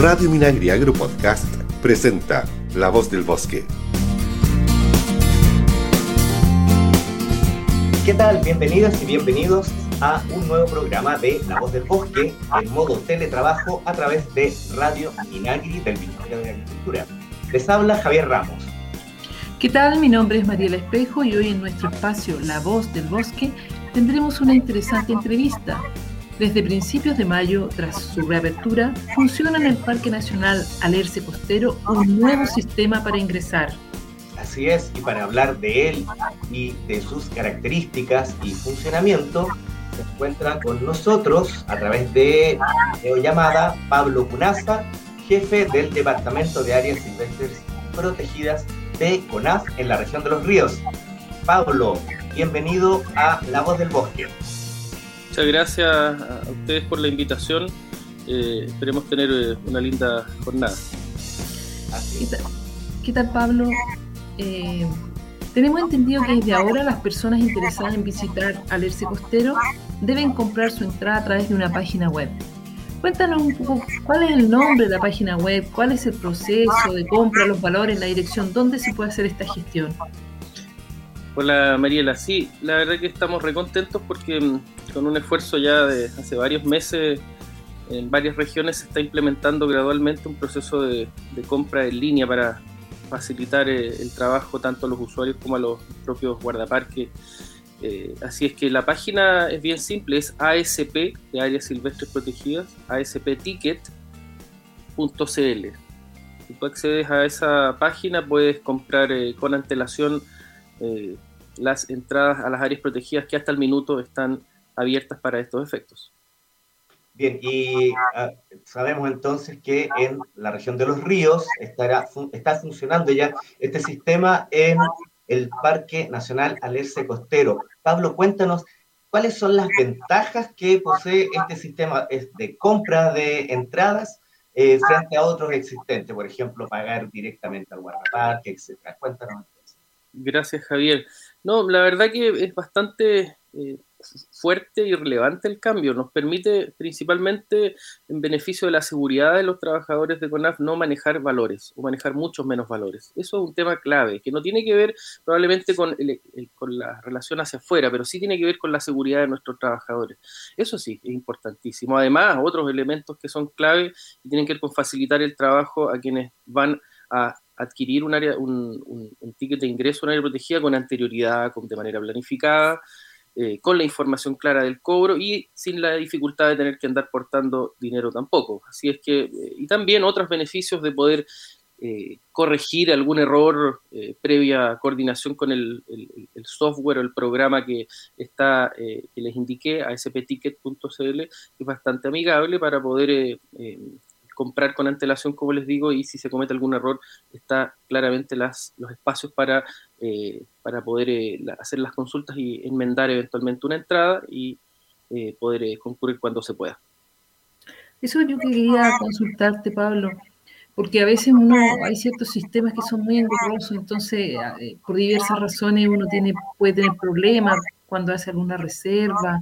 Radio Minagri Agro Podcast presenta La Voz del Bosque. ¿Qué tal? Bienvenidas y bienvenidos a un nuevo programa de La Voz del Bosque en modo teletrabajo a través de Radio Minagri del Ministerio de Agricultura. Les habla Javier Ramos. ¿Qué tal? Mi nombre es Mariela Espejo y hoy en nuestro espacio La Voz del Bosque tendremos una interesante entrevista. Desde principios de mayo, tras su reapertura, funciona en el Parque Nacional Alerce Costero un nuevo sistema para ingresar. Así es, y para hablar de él y de sus características y funcionamiento, se encuentra con nosotros a través de llamada Pablo Cunaza, jefe del Departamento de Áreas Silvestres Protegidas de CONAF en la región de los ríos. Pablo, bienvenido a La Voz del Bosque. Muchas gracias a ustedes por la invitación. Eh, esperemos tener eh, una linda jornada. ¿Qué tal, Pablo? Eh, tenemos entendido que desde ahora las personas interesadas en visitar Alerce Costero deben comprar su entrada a través de una página web. Cuéntanos un poco cuál es el nombre de la página web, cuál es el proceso de compra, los valores, la dirección, dónde se puede hacer esta gestión. Hola Mariela, sí, la verdad que estamos recontentos porque mm, con un esfuerzo ya de hace varios meses en varias regiones se está implementando gradualmente un proceso de, compra en línea para facilitar eh, el trabajo tanto a los usuarios como a los propios guardaparques eh, así es que la página es bien simple, es ASP de áreas silvestres protegidas, aspticket.cl. Si tú accedes a esa página puedes comprar eh, con antelación eh, las entradas a las áreas protegidas que hasta el minuto están abiertas para estos efectos. Bien, y ah, sabemos entonces que en la región de los ríos estará, está funcionando ya este sistema en el Parque Nacional Alerce Costero. Pablo, cuéntanos cuáles son las ventajas que posee este sistema de compra de entradas eh, frente a otros existentes, por ejemplo, pagar directamente al guardaparque, etcétera. Cuéntanos. Gracias, Javier. No, la verdad que es bastante eh, fuerte y relevante el cambio. Nos permite, principalmente en beneficio de la seguridad de los trabajadores de CONAF, no manejar valores o manejar muchos menos valores. Eso es un tema clave, que no tiene que ver probablemente con, con la relación hacia afuera, pero sí tiene que ver con la seguridad de nuestros trabajadores. Eso sí, es importantísimo. Además, otros elementos que son clave y tienen que ver con facilitar el trabajo a quienes van a adquirir un, área, un, un, ticket de ingreso a un área protegida con anterioridad, con, de manera planificada, eh, con la información clara del cobro y sin la dificultad de tener que andar portando dinero tampoco. Así es que, eh, y también otros beneficios de poder eh, corregir algún error previa coordinación con el, software o el programa que está que les indiqué, aspticket.cl, es bastante amigable para poder comprar con antelación, como les digo, y si se comete algún error, está claramente las, los espacios para, eh, para poder eh, hacer las consultas y enmendar eventualmente una entrada y eh, poder concurrir cuando se pueda. Eso yo quería consultarte, Pablo, porque a veces uno hay ciertos sistemas que son muy engorrosos, entonces por diversas razones uno tiene, puede tener problemas cuando hace alguna reserva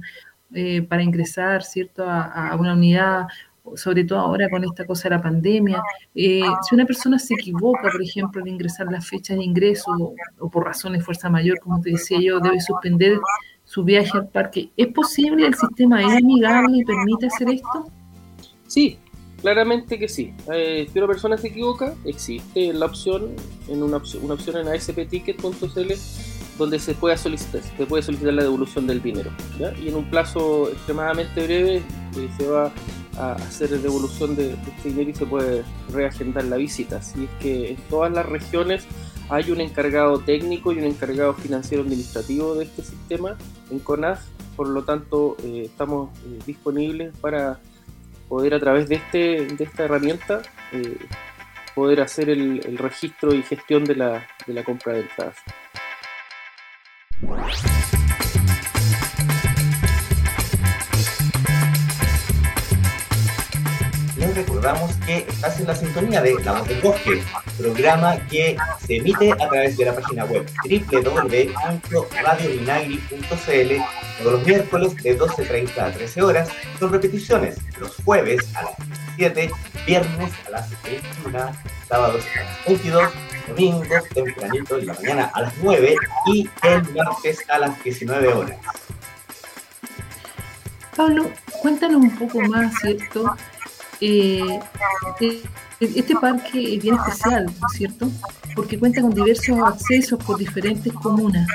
para ingresar, ¿cierto?, a, a, una unidad sobre todo ahora con esta cosa de la pandemia, eh, si una persona se equivoca, por ejemplo, en ingresar la fecha de ingreso o, por razones de fuerza mayor, como te decía yo, debe suspender su viaje al parque, ¿es posible? ¿El sistema es amigable y permite hacer esto? Sí, claramente que sí. Eh, si una persona se equivoca, existe la opción, en una, opción, una opción en aspticket.cl donde se puede solicitar, se puede solicitar la devolución del dinero. Y en un plazo extremadamente breve eh, se va a hacer devolución de, este dinero y se puede reagendar la visita. Así es que en todas las regiones hay un encargado técnico y un encargado financiero administrativo de este sistema en CONAF, por lo tanto eh, estamos eh, disponibles para poder a través de, este, de esta herramienta poder hacer el, el, registro y gestión de la, de la compra de entradas. Recordamos que estás en la sintonía de La Voz del Bosque, programa que se emite a través de la página web www.radiominagri.cl todos los miércoles de 12.30 a 13 horas, con repeticiones los jueves a las 17, viernes a las 21, sábados a las 22, domingo tempranito en la mañana a las 9 y el martes a las 19 horas. Pablo, cuéntanos un poco más, ¿cierto? Eh, eh, este parque es bien especial, ¿cierto? Porque cuenta con diversos accesos por diferentes comunas.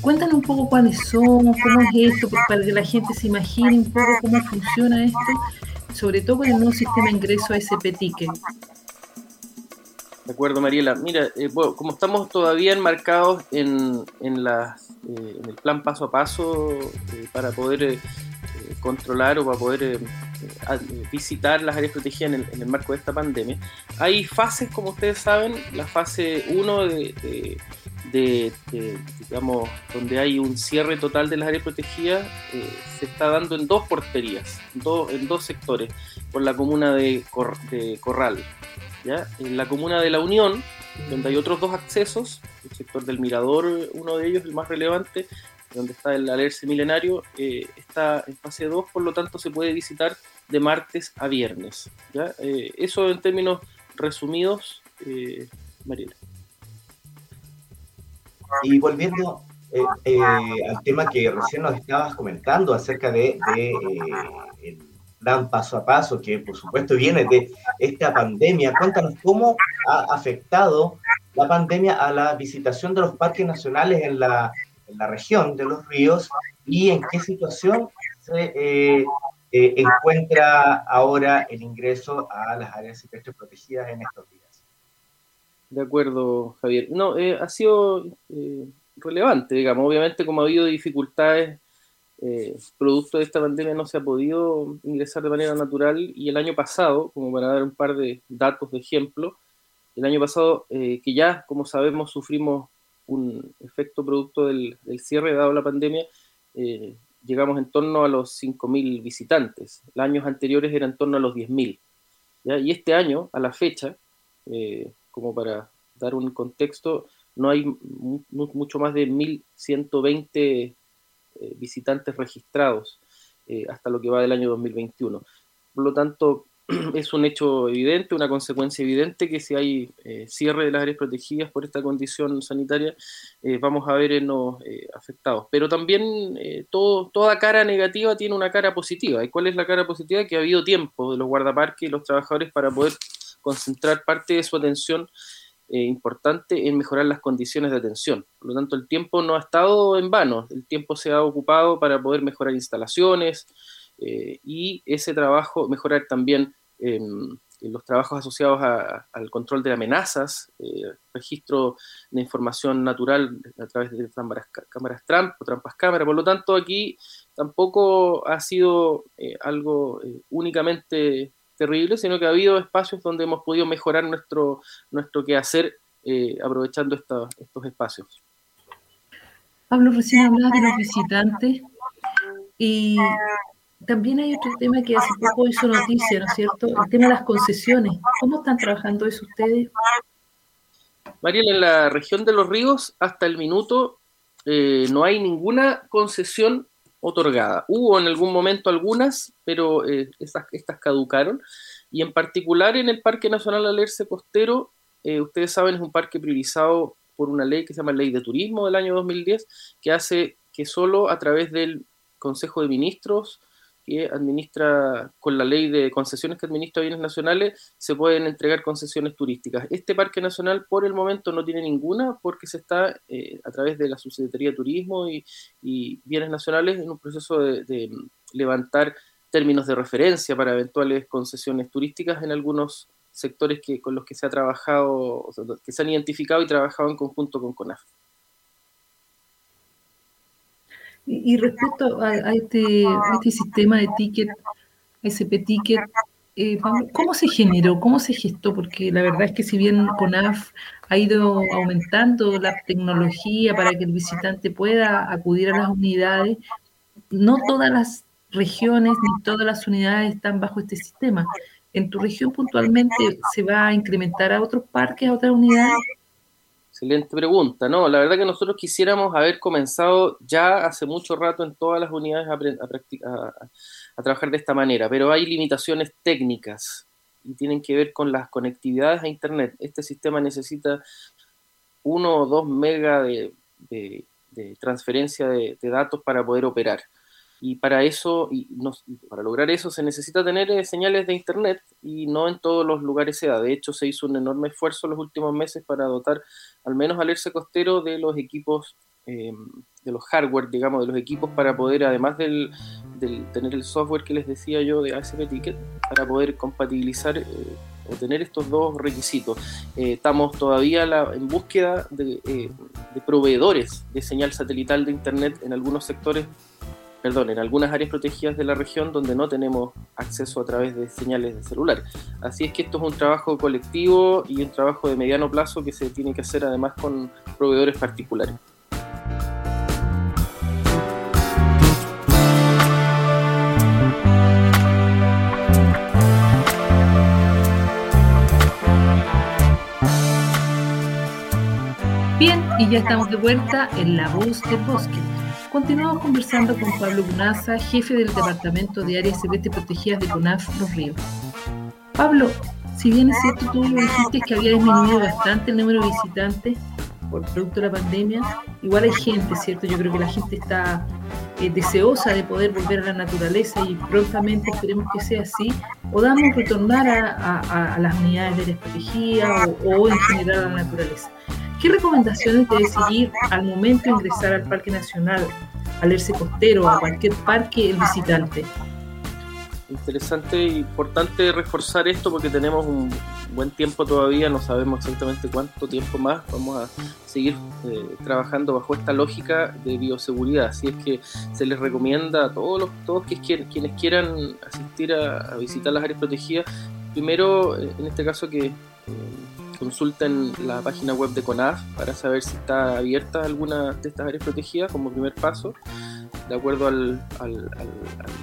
Cuéntanos un poco cuáles son, cómo es esto, para que la gente se imagine un poco cómo funciona esto, sobre todo con el nuevo sistema de ingreso a SP Ticket. De acuerdo, Mariela. Mira, eh, como estamos todavía enmarcados en, en, en el plan paso a paso para poder controlar o para poder eh, visitar las áreas protegidas en el, marco de esta pandemia. Hay fases, como ustedes saben, la fase 1 de, digamos, donde hay un cierre total de las áreas protegidas, eh, se está dando en dos porterías, en dos sectores, por la comuna de, Corral. ¿ya? En la comuna de La Unión, donde hay otros dos accesos, el sector del Mirador, uno de ellos, el más relevante, donde está el alerce milenario, eh, está en fase 2, por lo tanto se puede visitar de martes a viernes. ¿ya? Eh, eso en términos resumidos, eh, Mariela. Y volviendo al tema que recién nos estabas comentando acerca de, el plan paso a paso, que por supuesto viene de esta pandemia, cuéntanos cómo ha afectado la pandemia a la visitación de los parques nacionales en la en la región de los ríos y en qué situación se eh, eh, encuentra ahora el ingreso a las áreas silvestres protegidas en estos días. De acuerdo, Javier. No, eh, ha sido relevante, digamos. Obviamente, como ha habido dificultades producto de esta pandemia, no se ha podido ingresar de manera natural. Y el año pasado, como para dar un par de datos de ejemplo, el año pasado, que ya, como sabemos, sufrimos un efecto producto del, cierre dado la pandemia, eh, llegamos en torno a los 5.000 visitantes. Los años anteriores eran en torno a los 10.000. Y este año, a la fecha, eh, como para dar un contexto, no hay mucho más de 1.120 eh, visitantes registrados hasta lo que va del año 2021. Por lo tanto, es un hecho evidente, una consecuencia evidente que si hay eh, cierre de las áreas protegidas por esta condición sanitaria, eh, vamos a ver eh, afectados. Pero también todo, toda cara negativa tiene una cara positiva. ¿Y cuál es la cara positiva? Que ha habido tiempo de los guardaparques y los trabajadores para poder concentrar parte de su atención importante en mejorar las condiciones de atención. Por lo tanto, el tiempo no ha estado en vano, el tiempo se ha ocupado para poder mejorar instalaciones, y ese trabajo, mejorar también los trabajos asociados al control de amenazas, eh, registro de información natural a través de cámaras, cámaras Trump o trampas cámara. Por lo tanto, aquí tampoco ha sido eh, algo eh, únicamente terrible, sino que ha habido espacios donde hemos podido mejorar nuestro, nuestro quehacer aprovechando estos espacios. Pablo, recién hablaba de los visitantes y también hay otro tema que hace poco hizo noticia, ¿no es cierto? El tema de las concesiones. ¿Cómo están trabajando eso ustedes? Mariela, en la región de los ríos, hasta el minuto, eh, no hay ninguna concesión otorgada. Hubo en algún momento algunas, pero eh, estas caducaron. Y en particular en el Parque Nacional Alerce Costero, eh, ustedes saben, es un parque priorizado por una ley que se llama Ley de Turismo del año 2010, que hace que solo a través del Consejo de Ministros que administra, con la ley de concesiones que administra bienes nacionales, se pueden entregar concesiones turísticas. Este parque nacional por el momento no tiene ninguna porque se está eh, a través de la Subsecretaría de Turismo y, Bienes Nacionales en un proceso de, levantar términos de referencia para eventuales concesiones turísticas en algunos sectores que, con los que se ha trabajado, que se han identificado y trabajado en conjunto con CONAF. Y, respecto a, este, este, sistema de ticket, SP Ticket, eh, ¿cómo se generó? ¿Cómo se gestó? Porque la verdad es que si bien CONAF ha ido aumentando la tecnología para que el visitante pueda acudir a las unidades, no todas las regiones ni todas las unidades están bajo este sistema. ¿En tu región puntualmente se va a incrementar a otros parques, a otras unidades? Excelente pregunta. No, la verdad que nosotros quisiéramos haber comenzado ya hace mucho rato en todas las unidades a, a, trabajar de esta manera, pero hay limitaciones técnicas y tienen que ver con las conectividades a Internet. Este sistema necesita uno o dos megas de, transferencia de, datos para poder operar. Y para eso, y para lograr eso, se necesita tener eh, señales de Internet y no en todos los lugares se da. De hecho, se hizo un enorme esfuerzo en los últimos meses para dotar al menos al ERCE costero de los equipos, eh, de los hardware, digamos, de los equipos para poder, además del, tener el software que les decía yo de ASP Ticket, para poder compatibilizar eh, o tener estos dos requisitos. estamos todavía en búsqueda de, de proveedores de señal satelital de Internet en algunos sectores perdón, en algunas áreas protegidas de la región donde no tenemos acceso a través de señales de celular. Así es que esto es un trabajo colectivo y un trabajo de mediano plazo que se tiene que hacer además con proveedores particulares. Bien, y ya estamos de vuelta en La Voz del Bosque Continuamos conversando con Pablo Gunaza, jefe del Departamento de Áreas Celestes Protegidas de CONAF Los Ríos. Pablo, si bien es cierto, tú dijiste que había disminuido bastante el número de visitantes por producto de la pandemia, igual hay gente, ¿cierto? Yo creo que la gente está eh, deseosa de poder volver a la naturaleza y prontamente esperemos que sea así, podamos retornar a, las unidades de áreas protegidas o en general a la naturaleza. ¿Qué recomendaciones debe seguir al momento de ingresar al Parque Nacional, al ERCE Costero o a cualquier parque el visitante? Interesante e importante reforzar esto porque tenemos un buen tiempo todavía, no sabemos exactamente cuánto tiempo más vamos a seguir eh, trabajando bajo esta lógica de bioseguridad. Así es que se les recomienda a todos los todos quienes quieran asistir a, visitar las áreas protegidas, primero, eh, en este caso que eh, consulten la página web de CONAF para saber si está abierta alguna de estas áreas protegidas como primer paso, de acuerdo al,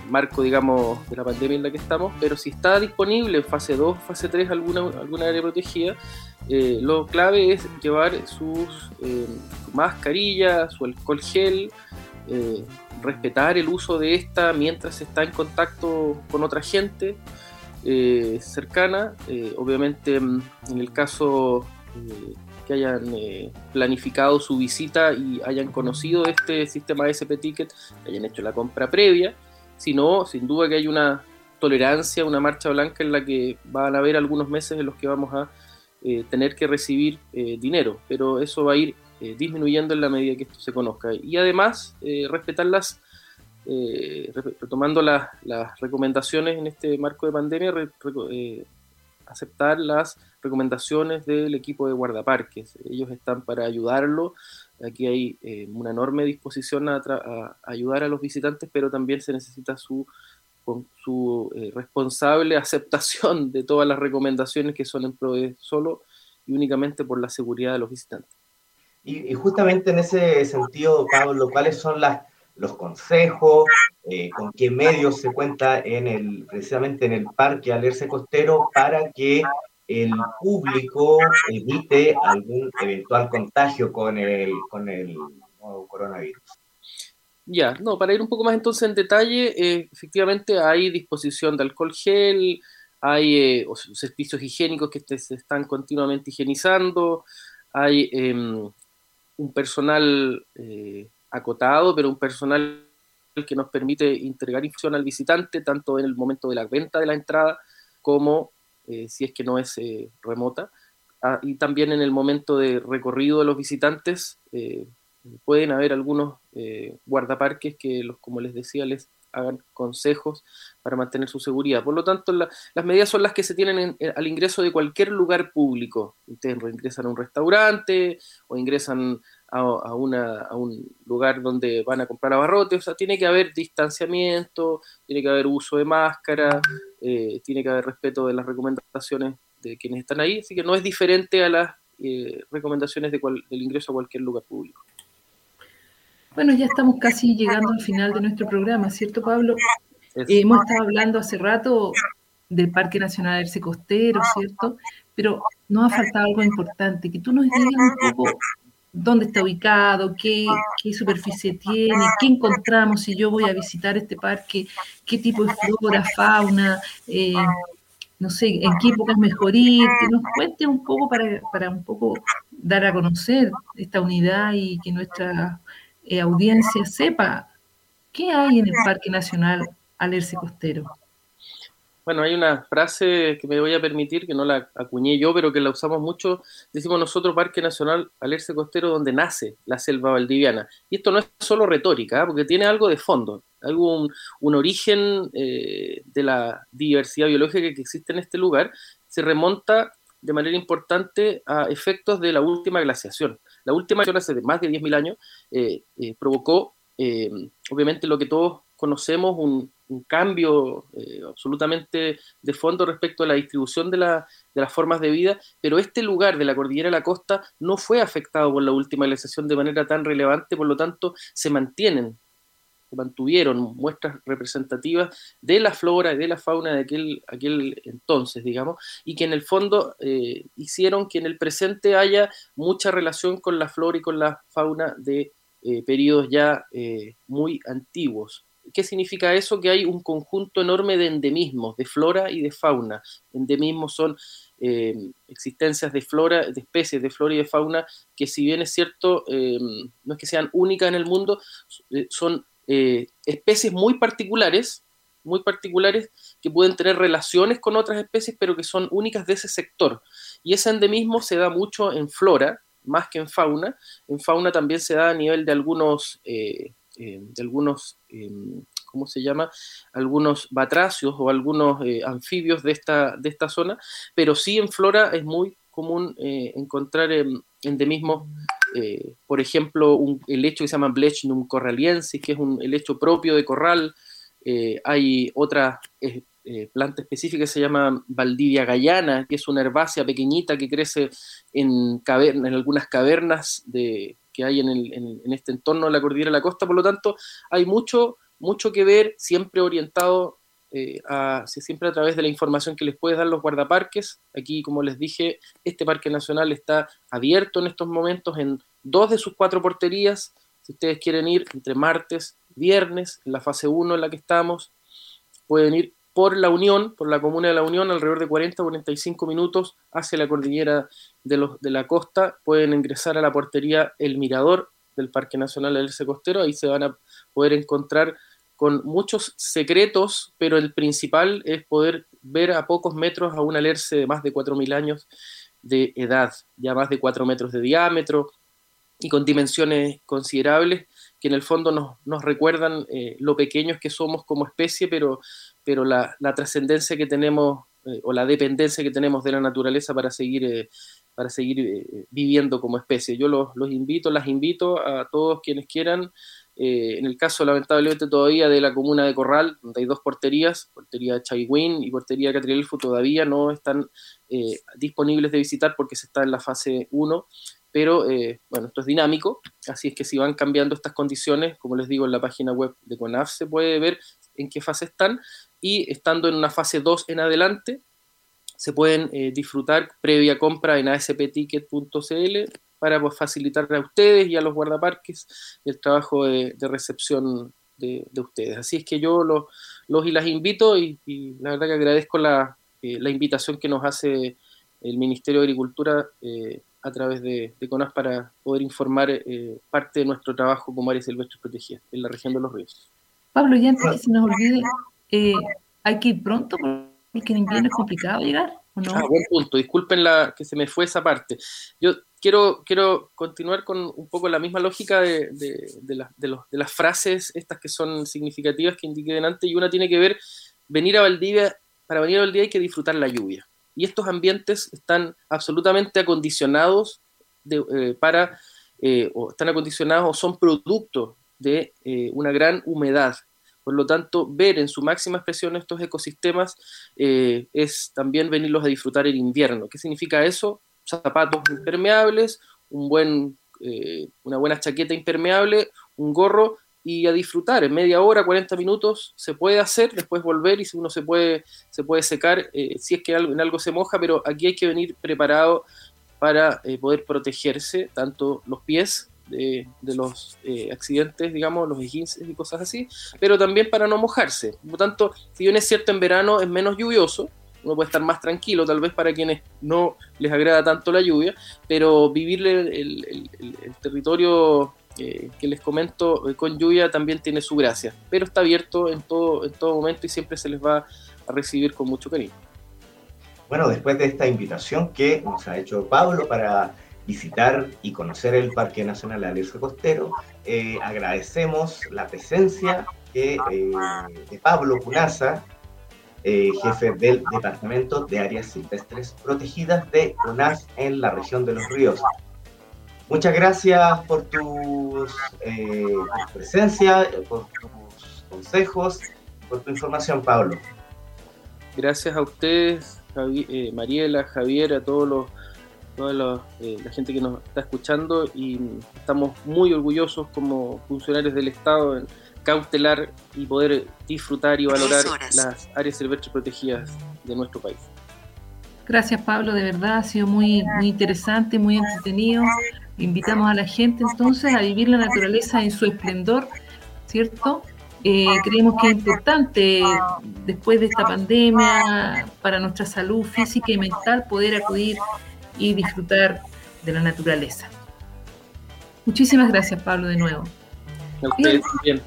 marco, digamos, de la pandemia en la que estamos, pero si está disponible en fase 2, fase 3 alguna, alguna área protegida, eh, lo clave es llevar sus eh, mascarillas, su alcohol gel, eh, respetar el uso de esta mientras está en contacto con otra gente, eh, cercana. Eh, obviamente, mm, en el caso eh, que hayan planificado su visita y hayan conocido este sistema SP Ticket, hayan hecho la compra previa. Si no, sin duda que hay una tolerancia, una marcha blanca en la que van a haber algunos meses en los que vamos a tener que recibir dinero, pero eso va a ir disminuyendo en la medida que esto se conozca. Y además, respetar las eh, retomando las recomendaciones en este marco de pandemia, eh, aceptar las recomendaciones del equipo de guardaparques. Ellos están para ayudarlo. Aquí hay eh, una enorme disposición a, ayudar a los visitantes, pero también se necesita su, responsable aceptación de todas las recomendaciones que son en pro de solo y únicamente por la seguridad de los visitantes. Y justamente en ese sentido, Pablo, ¿cuáles son las los consejos, eh, con qué medios se cuenta en el, precisamente en el parque Alerce Costero para que el público evite algún eventual contagio con el, con el nuevo coronavirus. Ya, no, para ir un poco más entonces en detalle, eh, efectivamente hay disposición de alcohol gel, hay eh, servicios higiénicos que se están continuamente higienizando, hay em, un personal acotado, pero un personal que nos permite entregar información al visitante, tanto en el momento de la venta de la entrada como eh, si es que no es eh, remota. Ah, y también en el momento de recorrido de los visitantes eh, pueden haber algunos guardaparques que, los, como les decía, les hagan consejos para mantener su seguridad. Por lo tanto, las medidas son las que se tienen al ingreso de cualquier lugar público. Ustedes ingresan a un restaurante o ingresan a, una, a, un lugar donde van a comprar abarrotes, o sea, tiene que haber distanciamiento, tiene que haber uso de máscara, eh, tiene que haber respeto de las recomendaciones de quienes están ahí, así que no es diferente a las eh, recomendaciones de del ingreso a cualquier lugar público. Bueno, ya estamos casi llegando al final de nuestro programa, ¿cierto, Pablo? hemos estado hablando hace rato del Parque Nacional del Costero, ¿cierto? Pero nos ha faltado algo importante, que tú nos digas un poco dónde está ubicado, qué, qué, superficie tiene, qué encontramos si yo voy a visitar este parque, qué tipo de flora, fauna, eh, no sé, en qué época es mejor ir, que nos cuente un poco para, para un poco dar a conocer esta unidad y que nuestra eh, audiencia sepa qué hay en el Parque Nacional Alerce Costero. Bueno, hay una frase que me voy a permitir, que no la acuñé yo, pero que la usamos mucho. Decimos nosotros Parque Nacional Alerce Costero, donde nace la selva valdiviana. Y esto no es solo retórica, ¿eh? porque tiene algo de fondo, algo un, origen eh, de la diversidad biológica que existe en este lugar. Se remonta de manera importante a efectos de la última glaciación. La última glaciación hace más de 10.000 años eh, provocó, obviamente, lo que todos conocemos, un, un cambio eh, absolutamente de fondo respecto a la distribución de, la, de, las formas de vida, pero este lugar de la cordillera de la costa no fue afectado por la última glaciación de manera tan relevante, por lo tanto se mantienen, se mantuvieron muestras representativas de la flora y de la fauna de aquel, aquel entonces, digamos, y que en el fondo eh, hicieron que en el presente haya mucha relación con la flora y con la fauna de eh, periodos ya muy antiguos. ¿Qué significa eso? Que hay un conjunto enorme de endemismos, de flora y de fauna. Endemismos son eh, existencias de flora, de especies de flora y de fauna que si bien es cierto, eh, no es que sean únicas en el mundo, eh, son especies muy particulares, muy particulares que pueden tener relaciones con otras especies, pero que son únicas de ese sector. Y ese endemismo se da mucho en flora, más que en fauna. En fauna también se da a nivel de algunos eh, de algunos, em, ¿cómo se llama? Algunos batracios o algunos eh, anfibios de esta, de esta zona, pero sí en flora es muy común eh, encontrar endemismos, por ejemplo, un helecho que se llama Blechnum corraliensis, que es un helecho propio de corral. hay otra planta específica que se llama Valdivia gallana, que es una herbácea pequeñita que crece en, en algunas cavernas de, que hay en, este entorno de la cordillera de la costa, por lo tanto, hay mucho, mucho que ver, siempre orientado eh, a, siempre a través de la información que les puede dar los guardaparques. Aquí, como les dije, este parque nacional está abierto en estos momentos en dos de sus cuatro porterías. Si ustedes quieren ir entre martes, viernes, en la fase 1 en la que estamos, pueden ir por la Unión, por la comuna de la Unión, alrededor de 40 45 minutos hacia la cordillera de, la costa. Pueden ingresar a la portería El Mirador del Parque Nacional del Costero. Ahí se van a poder encontrar con muchos secretos, pero el principal es poder ver a pocos metros a un alerce de más de 4.000 años de edad, ya más de 4 metros de diámetro y con dimensiones considerables que en el fondo nos, nos recuerdan eh, lo pequeños que somos como especie, pero, pero la, la trascendencia que tenemos eh, o la dependencia que tenemos de la naturaleza para seguir, eh, para seguir viviendo como especie. Yo los, los, invito, las invito a todos quienes quieran. en el caso, lamentablemente, todavía de la comuna de Corral, donde hay dos porterías, portería Chaiwin y portería Catrielfo, todavía no están disponibles de visitar porque se está en la fase 1 pero eh, bueno, esto es dinámico, así es que si van cambiando estas condiciones, como les digo, en la página web de CONAF se puede ver en qué fase están y estando en una fase 2 en adelante, se pueden eh, disfrutar previa compra en aspticket.cl para pues, facilitar a ustedes y a los guardaparques el trabajo de, recepción de, ustedes. Así es que yo los, los y las invito y, la verdad que agradezco la, eh, la, invitación que nos hace el Ministerio de Agricultura a través de, CONAS para poder informar eh, parte de nuestro trabajo como áreas silvestres protegidas en la región de los ríos. Pablo, y antes que se nos olvide, eh, ¿hay que ir pronto porque en invierno es complicado llegar? ¿o no? Ah, buen punto, disculpen la, que se me fue esa parte. Yo quiero, quiero continuar con un poco la misma lógica de, de, los, de las frases estas que son significativas que indiqué delante y una tiene que ver, venir a Valdivia, para venir a Valdivia hay que disfrutar la lluvia y estos ambientes están absolutamente acondicionados eh, para, eh, o están acondicionados o son producto de eh, una gran humedad. Por lo tanto, ver en su máxima expresión estos ecosistemas es también venirlos a disfrutar en invierno. ¿Qué significa eso? Zapatos impermeables, un buen, una buena chaqueta impermeable, un gorro y a disfrutar. En media hora, 40 minutos se puede hacer, después volver y si uno se puede, se puede secar eh, si es que en algo se moja, pero aquí hay que venir preparado para eh, poder protegerse tanto los pies de, los eh, accidentes, digamos, los esguinces y cosas así, pero también para no mojarse. Por tanto, si bien es cierto en verano es menos lluvioso, uno puede estar más tranquilo, tal vez para quienes no les agrada tanto la lluvia, pero vivir el territorio que les comento eh, con lluvia también tiene su gracia, pero está abierto en todo, en todo momento y siempre se les va a recibir con mucho cariño. Bueno, después de esta invitación que nos ha hecho Pablo para visitar y conocer el Parque Nacional Alerce Costero, eh, agradecemos la presencia eh, de Pablo Cunaza, jefe del Departamento de Áreas Silvestres Protegidas de CONAS en la región de los ríos. Muchas gracias por, eh, tu presencia, por tus consejos, por tu información, Pablo. Gracias a ustedes, eh, Mariela, Javier, a todos los, toda eh, la, gente que nos está escuchando y estamos muy orgullosos como funcionarios del Estado en cautelar y poder disfrutar y valorar las áreas silvestres protegidas de nuestro país. Gracias Pablo, de verdad ha sido muy, muy interesante, muy entretenido. Invitamos a la gente entonces a vivir la naturaleza en su esplendor, ¿cierto? Eh, creemos que es importante después de esta pandemia para nuestra salud física y mental poder acudir y disfrutar de la naturaleza. Muchísimas gracias Pablo de nuevo. Bien.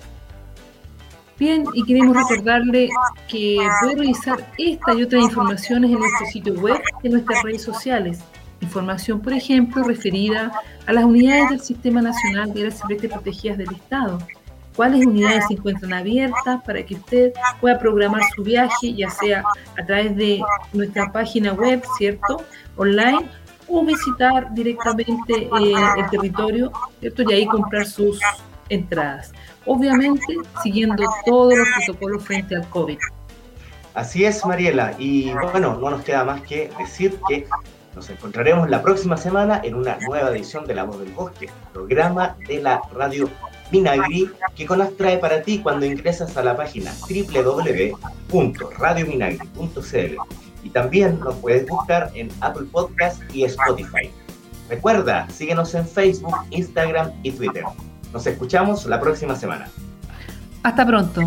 Bien, y queremos recordarle que puede revisar esta y otras informaciones en nuestro sitio web y en nuestras redes sociales Información, por ejemplo, referida a las unidades del Sistema Nacional de Áreas Silvestres Protegidas del Estado. ¿Cuáles unidades se encuentran abiertas para que usted pueda programar su viaje, ya sea a través de nuestra página web, ¿cierto? Online, o visitar directamente eh, el territorio, ¿cierto? Y ahí comprar sus entradas. Obviamente, siguiendo todos los protocolos frente al COVID. Así es, Mariela. Y bueno, no nos queda más que decir que nos encontraremos la próxima semana en una nueva edición de La Voz del Bosque, programa de la radio Minagri que Conas trae para ti cuando ingresas a la página www.radiominagri.cl y también nos puedes buscar en Apple Podcast y Spotify. Recuerda, síguenos en Facebook, Instagram y Twitter. Nos escuchamos la próxima semana. Hasta pronto.